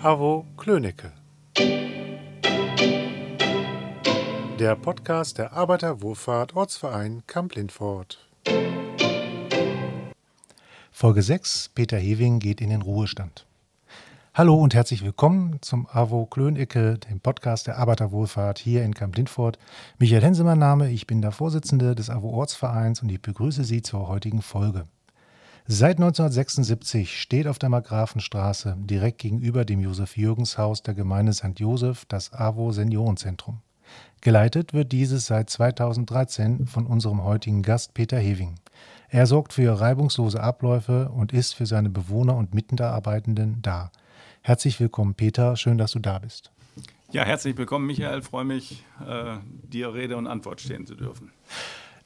Avo Klönecke. Der Podcast der Arbeiterwohlfahrt Ortsverein Kamp-Lindfort. Folge 6. Peter Hewing geht in den Ruhestand. Hallo und herzlich willkommen zum AWO Klönecke, dem Podcast der Arbeiterwohlfahrt hier in Kamp-Lindfort. Michael Hensemann Name, ich bin der Vorsitzende des AWO Ortsvereins und ich begrüße Sie zur heutigen Folge. Seit 1976 steht auf der Markgrafenstraße direkt gegenüber dem Josef-Jürgens-Haus der Gemeinde St. Josef das AWO Seniorenzentrum. Geleitet wird dieses seit 2013 von unserem heutigen Gast Peter Hewing. Er sorgt für reibungslose Abläufe und ist für seine Bewohner und Mitarbeitenden da. Herzlich willkommen, Peter. Schön, dass du da bist. Ja, herzlich willkommen, Michael. Freue mich, äh, dir Rede und Antwort stehen zu dürfen.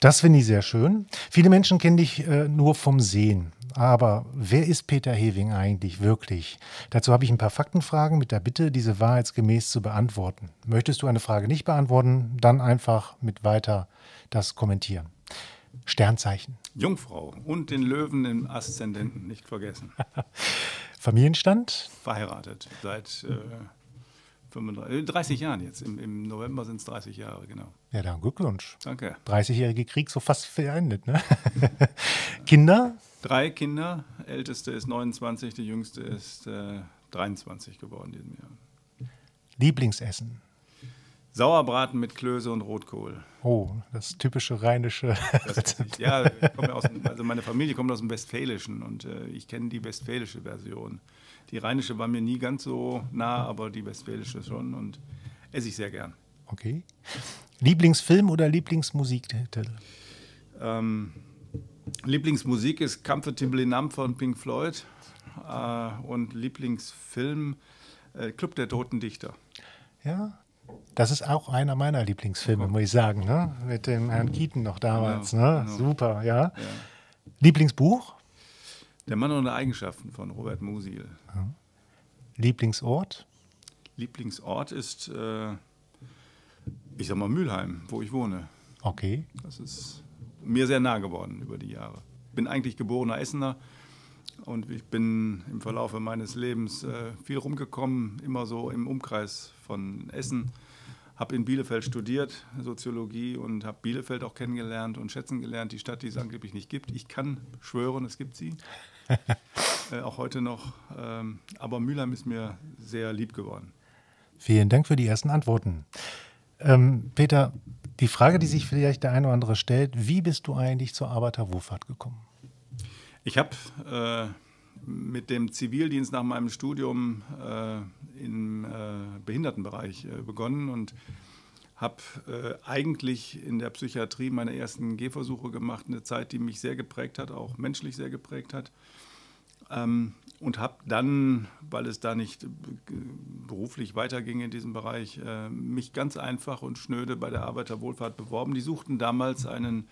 Das finde ich sehr schön. Viele Menschen kennen dich äh, nur vom Sehen. Aber wer ist Peter Hewing eigentlich wirklich? Dazu habe ich ein paar Faktenfragen mit der Bitte, diese wahrheitsgemäß zu beantworten. Möchtest du eine Frage nicht beantworten, dann einfach mit weiter das kommentieren. Sternzeichen. Jungfrau und den Löwen im Aszendenten nicht vergessen. Familienstand? Verheiratet seit äh, 35, 30 äh, Jahren jetzt. Im, im November sind es 30 Jahre, genau. Ja, dann Glückwunsch. Danke. 30-jährige Krieg so fast beendet, ne? Kinder? Drei Kinder. Älteste ist 29, die jüngste ist äh, 23 geworden diesem Jahr. Lieblingsessen? Sauerbraten mit Klöße und Rotkohl. Oh, das typische rheinische. Das, ja, aus, also meine Familie kommt aus dem Westfälischen und äh, ich kenne die westfälische Version. Die rheinische war mir nie ganz so nah, aber die westfälische schon und esse ich sehr gern. Okay. Lieblingsfilm oder Lieblingsmusiktitel? Ähm, Lieblingsmusik ist Comfortably Numb von Pink Floyd äh, und Lieblingsfilm äh, Club der Toten Dichter. Ja, das ist auch einer meiner Lieblingsfilme, muss ich sagen, ne? mit dem Herrn Keaton noch damals. Genau, ne? Genau. Super, ja. ja. Lieblingsbuch? Der Mann ohne Eigenschaften von Robert Musil. Ja. Lieblingsort? Lieblingsort ist, äh, ich sag mal, Mülheim, wo ich wohne. Okay. Das ist mir sehr nah geworden über die Jahre. Bin eigentlich geborener Essener und ich bin im Verlauf meines Lebens äh, viel rumgekommen, immer so im Umkreis von Essen. Habe in Bielefeld studiert, Soziologie, und habe Bielefeld auch kennengelernt und schätzen gelernt, die Stadt, die es angeblich nicht gibt. Ich kann schwören, es gibt sie. äh, auch heute noch. Ähm, aber Mülheim ist mir sehr lieb geworden. Vielen Dank für die ersten Antworten. Ähm, Peter, die Frage, die sich vielleicht der eine oder andere stellt, wie bist du eigentlich zur Arbeiterwohlfahrt gekommen? Ich habe äh, mit dem Zivildienst nach meinem Studium äh, im äh, Behindertenbereich äh, begonnen und habe äh, eigentlich in der Psychiatrie meine ersten Gehversuche gemacht, eine Zeit, die mich sehr geprägt hat, auch menschlich sehr geprägt hat. Ähm, und habe dann, weil es da nicht äh, beruflich weiterging in diesem Bereich, äh, mich ganz einfach und schnöde bei der Arbeiterwohlfahrt beworben. Die suchten damals einen,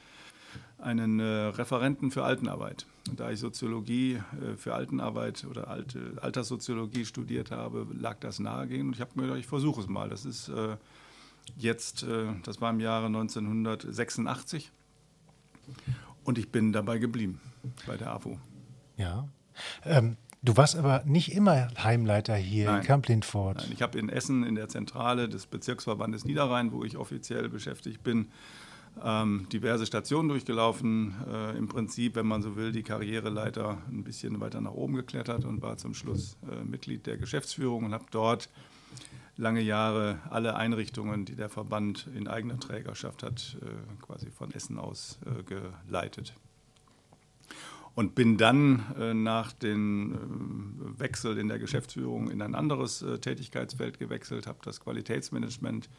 einen äh, Referenten für Altenarbeit. Und da ich Soziologie für Altenarbeit oder Alte, Alterssoziologie studiert habe, lag das nahe und ich habe mir gedacht, ich versuche es mal. Das ist jetzt, das war im Jahre 1986 und ich bin dabei geblieben bei der AWO. Ja. Ähm, du warst aber nicht immer Heimleiter hier Nein. in Kamp-Lindfort. Nein, ich habe in Essen in der Zentrale des Bezirksverbandes Niederrhein, wo ich offiziell beschäftigt bin, ähm, diverse Stationen durchgelaufen. Äh, Im Prinzip, wenn man so will, die Karriereleiter ein bisschen weiter nach oben geklettert und war zum Schluss äh, Mitglied der Geschäftsführung und habe dort lange Jahre alle Einrichtungen, die der Verband in eigener Trägerschaft hat, äh, quasi von Essen aus äh, geleitet. Und bin dann äh, nach dem äh, Wechsel in der Geschäftsführung in ein anderes äh, Tätigkeitsfeld gewechselt, habe das Qualitätsmanagement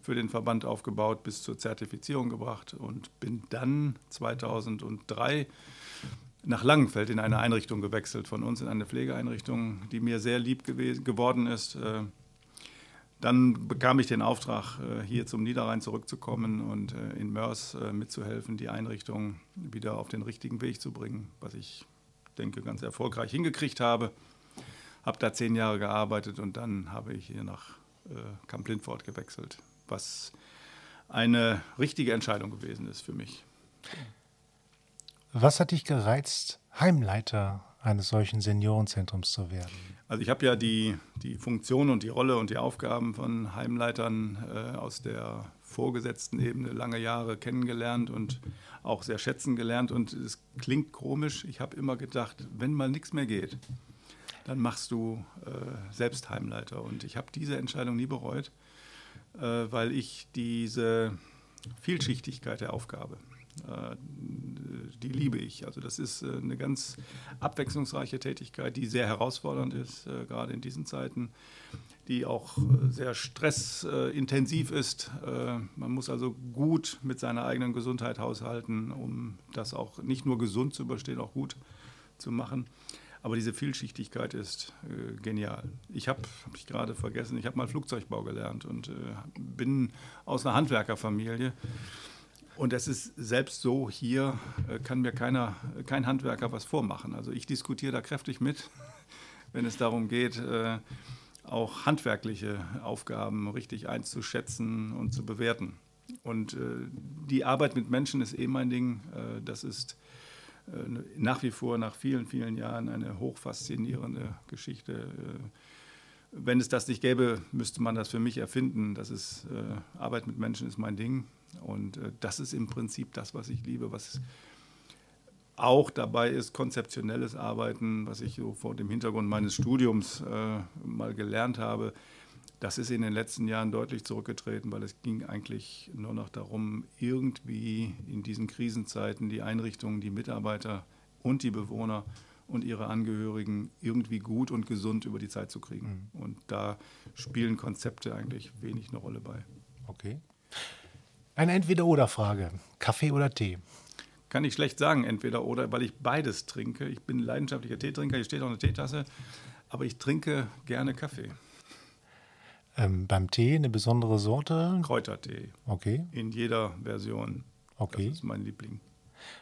für den Verband aufgebaut, bis zur Zertifizierung gebracht und bin dann 2003 nach Langenfeld in eine Einrichtung gewechselt von uns, in eine Pflegeeinrichtung, die mir sehr lieb geworden ist. Dann bekam ich den Auftrag, äh, hier zum Niederrhein zurückzukommen und äh, in Mörs äh, mitzuhelfen, die Einrichtung wieder auf den richtigen Weg zu bringen, was ich denke ganz erfolgreich hingekriegt habe. Habe da zehn Jahre gearbeitet und dann habe ich hier nach Kamp Lindfort gewechselt, was eine richtige Entscheidung gewesen ist für mich. Was hat dich gereizt, Heimleiter eines solchen Seniorenzentrums zu werden? Also ich habe ja die, die Funktion und die Rolle und die Aufgaben von Heimleitern äh, aus der vorgesetzten Ebene lange Jahre kennengelernt und auch sehr schätzen gelernt. Und es klingt komisch. Ich habe immer gedacht, wenn mal nichts mehr geht, dann machst du äh, selbst Heimleiter. Und ich habe diese Entscheidung nie bereut, äh, weil ich diese Vielschichtigkeit der Aufgabe, äh, die liebe ich. Also das ist äh, eine ganz abwechslungsreiche Tätigkeit, die sehr herausfordernd ist, äh, gerade in diesen Zeiten, die auch sehr stressintensiv ist. Man muss also gut mit seiner eigenen Gesundheit haushalten, um das auch nicht nur gesund zu überstehen, auch gut zu machen. Aber diese Vielschichtigkeit ist äh, genial. Ich habe, habe ich gerade vergessen, ich habe mal Flugzeugbau gelernt und äh, bin aus einer Handwerkerfamilie. Und es ist selbst so, hier äh, kann mir keiner, kein Handwerker was vormachen. Also ich diskutiere da kräftig mit, wenn es darum geht, äh, auch handwerkliche Aufgaben richtig einzuschätzen und zu bewerten. Und äh, die Arbeit mit Menschen ist eh mein Ding. Äh, das ist äh, nach wie vor nach vielen, vielen Jahren eine hochfaszinierende Geschichte. Äh, wenn es das nicht gäbe, müsste man das für mich erfinden. Das ist äh, Arbeit mit Menschen ist mein Ding und das ist im Prinzip das, was ich liebe, was auch dabei ist konzeptionelles Arbeiten, was ich so vor dem Hintergrund meines Studiums mal gelernt habe das ist in den letzten Jahren deutlich zurückgetreten, weil es ging eigentlich nur noch darum, irgendwie in diesen Krisenzeiten die Einrichtungen, die Mitarbeiter und die Bewohner und ihre Angehörigen irgendwie gut und gesund über die Zeit zu kriegen. Mhm. Und da spielen Konzepte eigentlich wenig eine Rolle bei. Okay. Eine Entweder-Oder-Frage. Kaffee oder Tee? Kann ich schlecht sagen, entweder oder, weil ich beides trinke. Ich bin leidenschaftlicher Teetrinker, hier steht auch eine Teetasse, aber ich trinke gerne Kaffee. Ähm, beim Tee eine besondere Sorte? Kräutertee. Okay. In jeder Version. Okay. Das ist mein Liebling.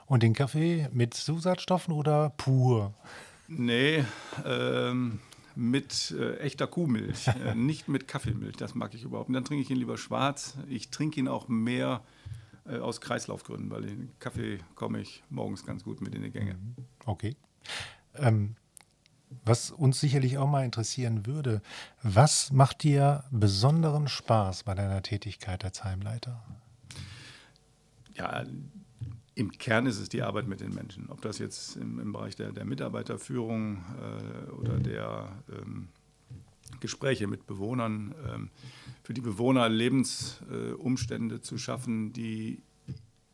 Und den Kaffee mit Zusatzstoffen oder pur? Nee, ähm, mit äh, echter Kuhmilch, äh, nicht mit Kaffeemilch. Das mag ich überhaupt. Und dann trinke ich ihn lieber schwarz. Ich trinke ihn auch mehr äh, aus Kreislaufgründen, weil den Kaffee komme ich morgens ganz gut mit in die Gänge. Okay. Ähm, was uns sicherlich auch mal interessieren würde, was macht dir besonderen Spaß bei deiner Tätigkeit als Heimleiter? Ja, im Kern ist es die Arbeit mit den Menschen. Ob das jetzt im, im Bereich der, der Mitarbeiterführung äh, oder der ähm, Gespräche mit Bewohnern, ähm, für die Bewohner Lebensumstände äh, zu schaffen, die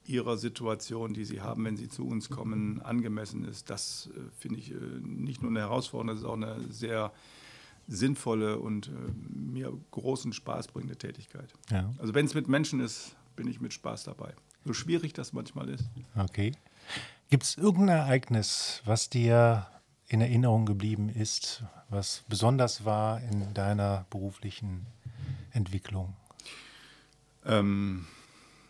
ihrer Situation, die sie haben, wenn sie zu uns kommen, angemessen ist. Das äh, finde ich äh, nicht nur eine Herausforderung, das ist auch eine sehr sinnvolle und äh, mir großen Spaß bringende Tätigkeit. Ja. Also wenn es mit Menschen ist, bin ich mit Spaß dabei. So schwierig das manchmal ist. Okay. Gibt es irgendein Ereignis, was dir in Erinnerung geblieben ist, was besonders war in deiner beruflichen Entwicklung? Ähm,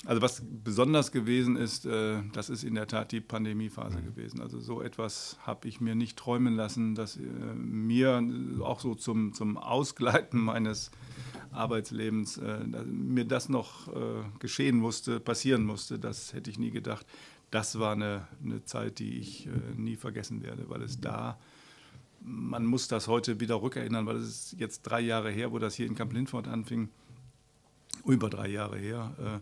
also was besonders gewesen ist, äh, das ist in der Tat die Pandemiephase mhm. gewesen. Also so etwas habe ich mir nicht träumen lassen, dass äh, mir auch so zum, zum Ausgleiten meines Arbeitslebens äh, mir das noch äh, geschehen musste, passieren musste. Das hätte ich nie gedacht. Das war eine, eine Zeit, die ich äh, nie vergessen werde, weil es da man muss das heute wieder rückerinnern, weil es ist jetzt drei Jahre her, wo das hier in Kamp Lindfort anfing, über drei Jahre her.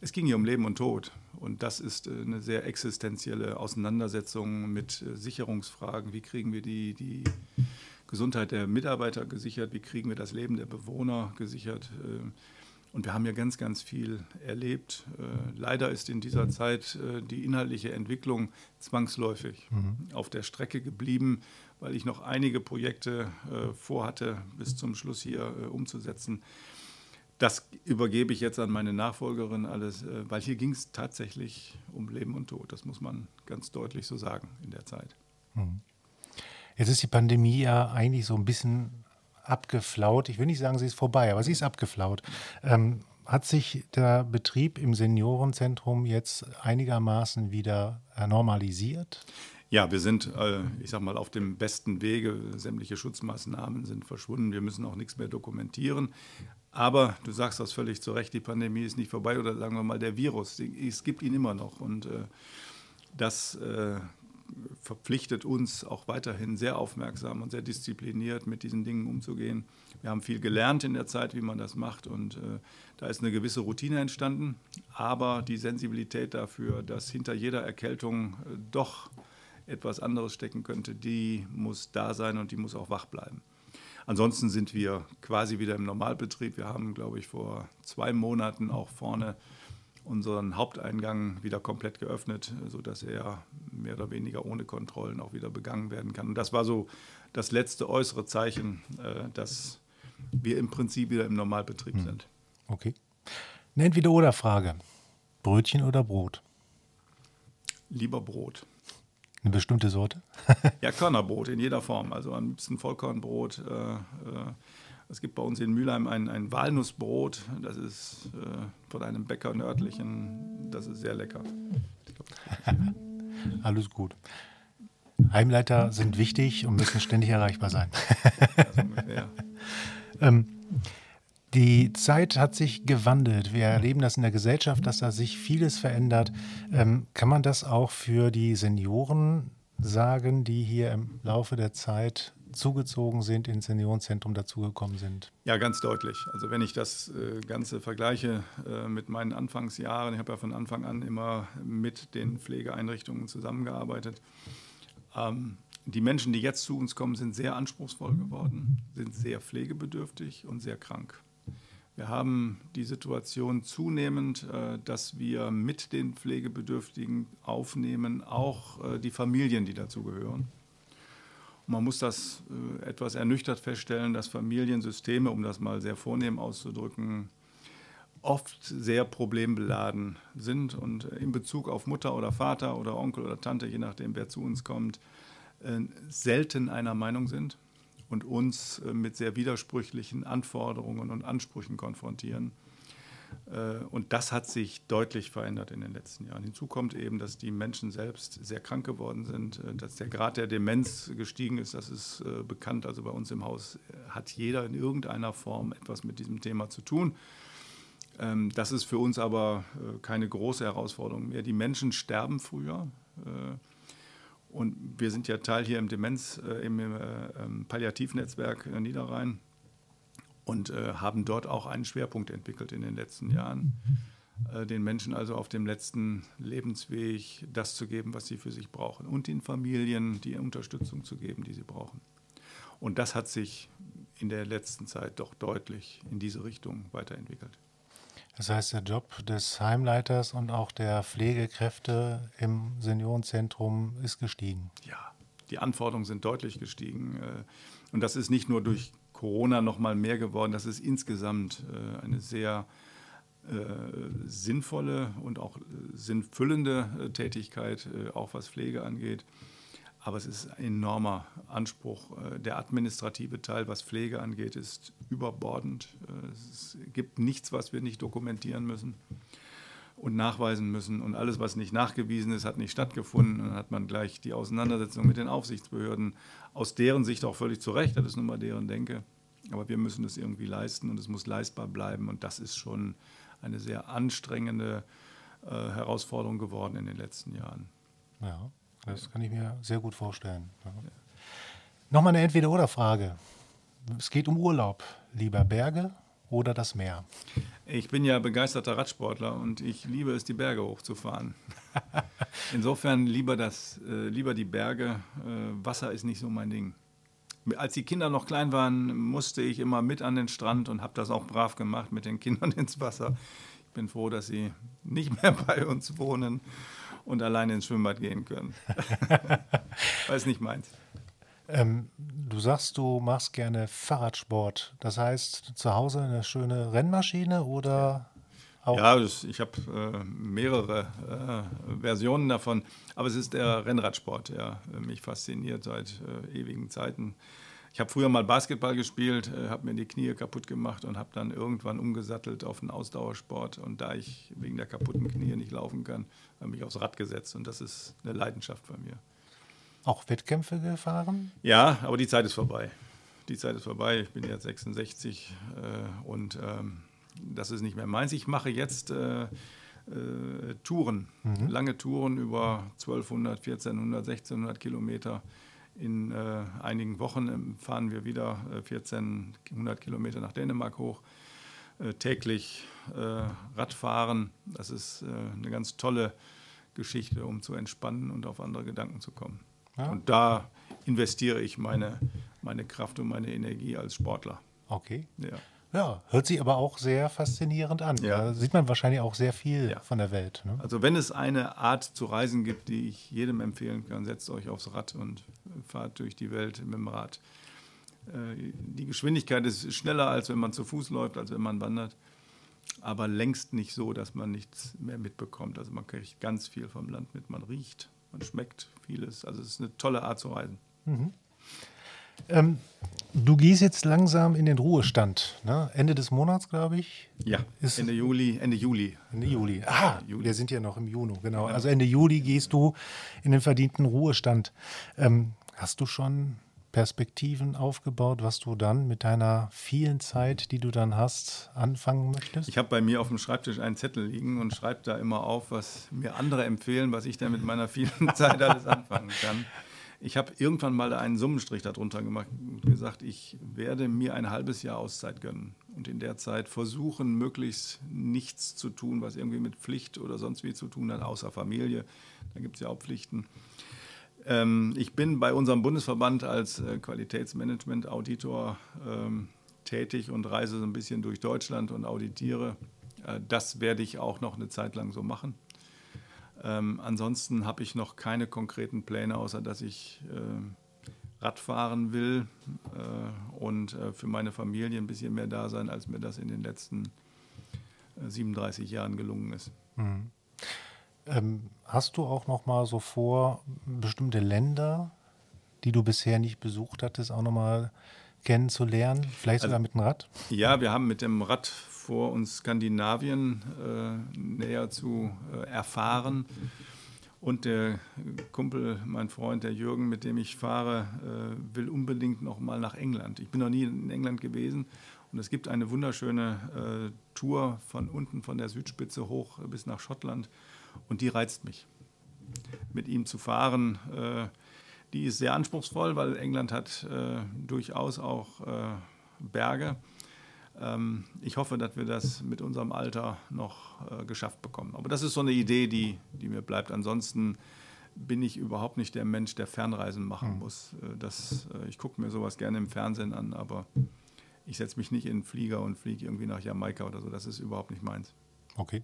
Es ging hier um Leben und Tod. Und das ist eine sehr existenzielle Auseinandersetzung mit Sicherungsfragen. Wie kriegen wir die, die Gesundheit der Mitarbeiter gesichert? Wie kriegen wir das Leben der Bewohner gesichert? Äh, und wir haben ja ganz, ganz viel erlebt. Leider ist in dieser Zeit die inhaltliche Entwicklung zwangsläufig mhm. auf der Strecke geblieben, weil ich noch einige Projekte vorhatte, bis zum Schluss hier umzusetzen das übergebe ich jetzt an meine Nachfolgerin alles, äh, weil hier ging es tatsächlich um Leben und Tod. Das muss man ganz deutlich so sagen in der Zeit. Hm. Jetzt ist die Pandemie ja eigentlich so ein bisschen abgeflaut. Ich will nicht sagen, sie ist vorbei, aber sie ist abgeflaut. Ähm, hat sich der Betrieb im Seniorenzentrum jetzt einigermaßen wieder normalisiert? Ja, wir sind, äh, ich sag mal, auf dem besten Wege. Sämtliche Schutzmaßnahmen sind verschwunden. Wir müssen auch nichts mehr dokumentieren. Aber du sagst das völlig zu Recht, die Pandemie ist nicht vorbei oder sagen wir mal der Virus, es gibt ihn immer noch. Und äh, das äh, verpflichtet uns auch weiterhin sehr aufmerksam und sehr diszipliniert mit diesen Dingen umzugehen. Wir haben viel gelernt in der Zeit, wie man das macht und äh, da ist eine gewisse Routine entstanden, aber die Sensibilität dafür, dass hinter jeder Erkältung äh, doch etwas anderes stecken könnte, die muss da sein und die muss auch wach bleiben. Ansonsten sind wir quasi wieder im Normalbetrieb. Wir haben, glaube ich, vor zwei Monaten auch vorne unseren Haupteingang wieder komplett geöffnet, sodass er mehr oder weniger ohne Kontrollen auch wieder begangen werden kann. Und das war so das letzte äußere Zeichen, äh, dass wir im Prinzip wieder im Normalbetrieb hm. sind. Okay. Eine Entweder-Oder-Frage. Brötchen oder Brot? Lieber Brot. Eine bestimmte Sorte? ja, Körnerbrot in jeder Form. Also am liebsten Vollkornbrot. Äh, äh, es gibt bei uns in Mülheim ein, ein Walnussbrot. Das ist äh, von einem Bäcker nördlichen. Das ist sehr lecker. Alles gut. Heimleiter sind wichtig und müssen ständig erreichbar sein. ähm, die Zeit hat sich gewandelt. Wir erleben das in der Gesellschaft, dass da sich vieles verändert. Ähm, kann man das auch für die Senioren sagen, die hier im Laufe der Zeit zugezogen sind, ins Seniorenzentrum dazugekommen sind? Ja, ganz deutlich. Also wenn ich das äh, Ganze vergleiche äh, mit meinen Anfangsjahren, ich habe ja von Anfang an immer mit den Pflegeeinrichtungen zusammengearbeitet. Ähm, die Menschen, die jetzt zu uns kommen, sind sehr anspruchsvoll geworden, sind sehr pflegebedürftig und sehr krank. Wir haben die Situation zunehmend, äh, dass wir mit den Pflegebedürftigen aufnehmen, auch die Familien, die dazugehören. Man muss das äh, etwas ernüchtert feststellen, dass Familiensysteme, um das mal sehr vornehm auszudrücken, oft sehr problembeladen sind und in Bezug auf Mutter oder Vater oder Onkel oder Tante, je nachdem, wer zu uns kommt, selten einer Meinung sind und uns äh, mit sehr widersprüchlichen Anforderungen und Ansprüchen konfrontieren. Äh, und das hat sich deutlich verändert in den letzten Jahren. Hinzu kommt eben, dass die Menschen selbst sehr krank geworden sind, äh, dass der Grad der Demenz gestiegen ist. Das ist bekannt. Also bei uns im Haus hat jeder in irgendeiner Form etwas mit diesem Thema zu tun. Ähm, das ist für uns aber keine große Herausforderung mehr. Die Menschen sterben früher. Und wir sind ja Teil hier im Demenz, äh, im, äh, ähm, Palliativnetzwerk äh, Niederrhein und äh, haben dort auch einen Schwerpunkt entwickelt in den letzten Jahren, äh, den Menschen also auf dem letzten Lebensweg das zu geben, was sie für sich brauchen und den Familien die Unterstützung zu geben, die sie brauchen. Und das hat sich in der letzten Zeit doch deutlich in diese Richtung weiterentwickelt. Das heißt, der Job des Heimleiters und auch der Pflegekräfte im Seniorenzentrum ist gestiegen. Ja, die Anforderungen sind deutlich gestiegen. Äh, und das ist nicht nur durch Corona noch mal mehr geworden, das ist insgesamt äh, eine sehr äh, sinnvolle und auch sinnfüllende Tätigkeit, auch was Pflege angeht. Aber es ist ein enormer Anspruch. Äh, der administrative Teil, was Pflege angeht, ist überbordend. Äh, es gibt nichts, was wir nicht dokumentieren müssen und nachweisen müssen. Und alles, was nicht nachgewiesen ist, hat nicht stattgefunden. Und dann hat man gleich die Auseinandersetzung mit den Aufsichtsbehörden, aus deren Sicht auch völlig zu Recht, das ist nun mal deren Denke. Aber wir müssen das irgendwie leisten und es muss leistbar bleiben. Und das ist schon eine sehr anstrengende äh, Herausforderung geworden in den letzten Jahren. Ja. Das kann ich mir sehr gut vorstellen. Ja. Nochmal eine Entweder-Oder-Frage. Es geht um Urlaub. Lieber Berge oder das Meer? Ich bin ja begeisterter Radsportler und ich liebe es, die Berge hochzufahren. Insofern lieber, das, äh, lieber die Berge. Äh, Wasser ist nicht so mein Ding. Als die Kinder noch klein waren, musste ich immer mit an den Strand und habe das auch brav gemacht, mit den Kindern ins Wasser. Ich bin froh, dass sie nicht mehr bei uns wohnen und alleine ins Schwimmbad gehen können. Weil es nicht meins. Ähm, du sagst, du machst gerne Fahrradsport. Das heißt, zu Hause eine schöne Rennmaschine oder auch? Ja, das, ich habe äh, mehrere äh, Versionen davon. Aber es ist der Rennradsport, der mich fasziniert seit äh, ewigen Zeiten. Ich habe früher mal Basketball gespielt, äh, habe mir die Knie kaputt gemacht und habe dann irgendwann umgesattelt auf einen Ausdauersport. Und da ich wegen der kaputten Knie nicht laufen kann, habe ich mich aufs Rad gesetzt. Und das ist eine Leidenschaft bei mir. Auch Wettkämpfe gefahren? Ja, aber die Zeit ist vorbei. Die Zeit ist vorbei. Ich bin jetzt 66 äh, und ähm, das ist nicht mehr meins. Ich mache jetzt äh, äh, Touren, mhm. lange Touren über 1200, 1400, 1600 Kilometer. In äh, einigen Wochen ähm, fahren wir wieder äh, 1400 Kilometer nach Dänemark hoch. Äh, täglich äh, Radfahren, das ist äh, eine ganz tolle Geschichte, um zu entspannen und auf andere Gedanken zu kommen. Ja. Und da investiere ich meine, meine Kraft und meine Energie als Sportler. Okay. Ja. Ja, hört sich aber auch sehr faszinierend an. Ja. Da sieht man wahrscheinlich auch sehr viel ja. von der Welt. Ne? Also wenn es eine Art zu reisen gibt, die ich jedem empfehlen kann, setzt euch aufs Rad und fahrt durch die Welt mit dem Rad. Äh, die Geschwindigkeit ist schneller, als wenn man zu Fuß läuft, als wenn man wandert. Aber längst nicht so, dass man nichts mehr mitbekommt. Also man kriegt ganz viel vom Land mit. Man riecht, man schmeckt vieles. Also es ist eine tolle Art zu reisen. Mhm. Ähm, du gehst jetzt langsam in den Ruhestand. Ne? Ende des Monats, glaube ich. Ja, ist Ende Juli. Ende Juli. Ende Juli. Ah, Juli. wir sind ja noch im Juni, genau. Also Ende Juli gehst du in den verdienten Ruhestand. Ähm, hast du schon Perspektiven aufgebaut, was du dann mit deiner vielen Zeit, die du dann hast, anfangen möchtest? Ich habe bei mir auf dem Schreibtisch einen Zettel liegen und schreibe da immer auf, was mir andere empfehlen, was ich dann mit meiner vielen Zeit alles anfangen kann. Ich habe irgendwann mal einen Summenstrich darunter gemacht und gesagt, ich werde mir ein halbes Jahr Auszeit gönnen und in der Zeit versuchen, möglichst nichts zu tun, was irgendwie mit Pflicht oder sonst wie zu tun hat, außer Familie. Da gibt es ja auch Pflichten. Ähm, ich bin bei unserem Bundesverband als äh, Qualitätsmanagement-Auditor ähm, tätig und reise so ein bisschen durch Deutschland und auditiere. Äh, das werde ich auch noch eine Zeit lang so machen. Ähm, ansonsten habe ich noch keine konkreten Pläne, außer dass ich äh, Radfahren will äh, und äh, für meine Familie ein bisschen mehr da sein, als mir das in den letzten 37 äh, Jahren gelungen ist. Mhm. Ähm, hast du auch noch mal so vor, bestimmte Länder, die du bisher nicht besucht hattest, auch noch mal kennenzulernen? Vielleicht sogar also, mit dem Rad? Ja, wir haben mit dem Rad vor, uns Skandinavien äh, näher zu äh, erfahren. Und der Kumpel, mein Freund, der Jürgen, mit dem ich fahre, äh, will unbedingt noch mal nach England. Ich bin noch nie in England gewesen und es gibt eine wunderschöne äh, Tour von unten von der Südspitze hoch bis nach Schottland und die reizt mich. Mit ihm zu fahren, äh, die ist sehr anspruchsvoll, weil England hat äh, durchaus auch Berge ähm, ich hoffe, dass wir das mit unserem Alter noch äh, geschafft bekommen. Aber das ist so eine Idee, die, die mir bleibt. Ansonsten bin ich überhaupt nicht der Mensch, der Fernreisen machen hm. muss. Äh, das, äh, ich gucke mir sowas gerne im Fernsehen an, aber ich setze mich nicht in den Flieger und fliege irgendwie nach Jamaika oder so. Das ist überhaupt nicht meins. Okay.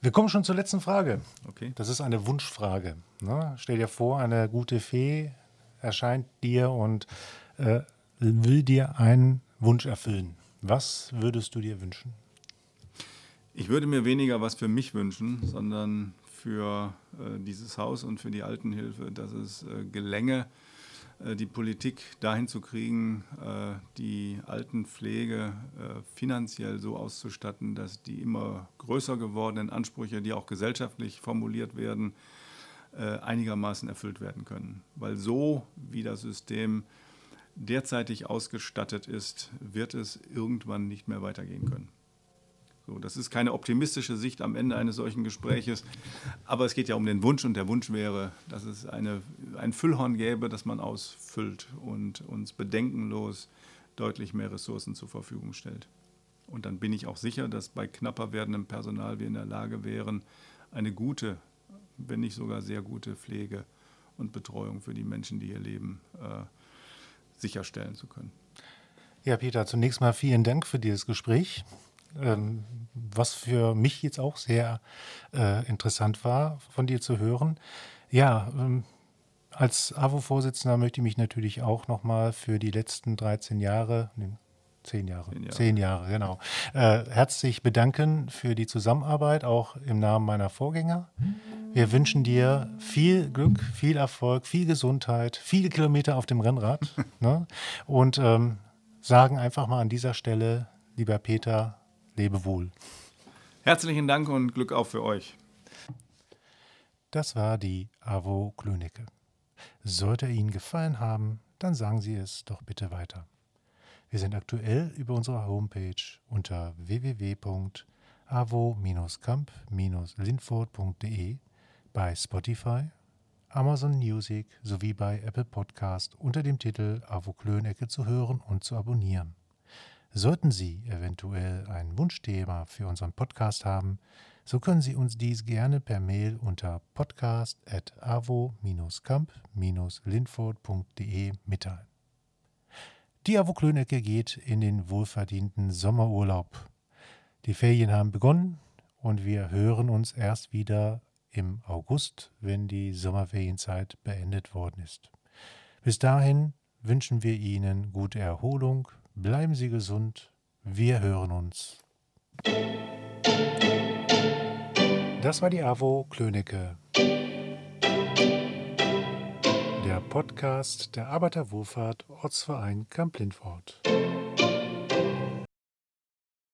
Wir kommen schon zur letzten Frage. Okay. Das ist eine Wunschfrage. Ne? Stell dir vor, eine gute Fee erscheint dir und äh, will dir einen Wunsch erfüllen. Was würdest du dir wünschen? Ich würde mir weniger was für mich wünschen, sondern für äh, dieses Haus und für die Altenhilfe, dass es äh, gelänge, die Politik dahin zu kriegen, äh, die Altenpflege äh, finanziell so auszustatten, dass die immer größer gewordenen Ansprüche, die auch gesellschaftlich formuliert werden, äh, einigermaßen erfüllt werden können. Weil so wie das System derzeitig ausgestattet ist, wird es irgendwann nicht mehr weitergehen können. So, das ist keine optimistische Sicht am Ende eines solchen Gespräches, aber es geht ja um den Wunsch und der Wunsch wäre, dass es eine, ein Füllhorn gäbe, das man ausfüllt und uns bedenkenlos deutlich mehr Ressourcen zur Verfügung stellt. Und dann bin ich auch sicher, dass bei knapper werdendem Personal wir in der Lage wären, eine gute, wenn nicht sogar sehr gute Pflege und Betreuung für die Menschen, die hier leben, äh, sicherstellen zu können. Ja, Peter, zunächst mal vielen Dank für dieses Gespräch, ähm, was für mich jetzt auch sehr äh, interessant war, von dir zu hören. Ja, ähm, als AWO-Vorsitzender möchte ich mich natürlich auch nochmal für die letzten 13 Jahre, Zehn Jahre. Zehn Jahre, Zehn Jahre genau. Äh, herzlich bedanken für die Zusammenarbeit, auch im Namen meiner Vorgänger. Wir wünschen dir viel Glück, viel Erfolg, viel Gesundheit, viele Kilometer auf dem Rennrad. ne? Und ähm, sagen einfach mal an dieser Stelle, lieber Peter, lebe wohl. Herzlichen Dank und Glück auch für euch. Das war die AWO Klönecke. Sollte er Ihnen gefallen haben, dann sagen Sie es doch bitte weiter. Wir sind aktuell über unsere Homepage unter www.avo-klönecke.de avo-camp-lindfort.de, bei Spotify, Amazon Music sowie bei Apple Podcast unter dem Titel Avo Klönecke zu hören und zu abonnieren. Sollten Sie eventuell ein Wunschthema für unseren Podcast haben, so können Sie uns dies gerne per Mail unter podcast.avo-camp-lindfort.de mitteilen. Die Avo Klönecke geht in den wohlverdienten Sommerurlaub. Die Ferien haben begonnen und wir hören uns erst wieder im August, wenn die Sommerferienzeit beendet worden ist. Bis dahin wünschen wir Ihnen gute Erholung, bleiben Sie gesund, wir hören uns. Das war die AWO Klönecke. Der Podcast der Arbeiterwohlfahrt Ortsverein Kamp-Lindfort.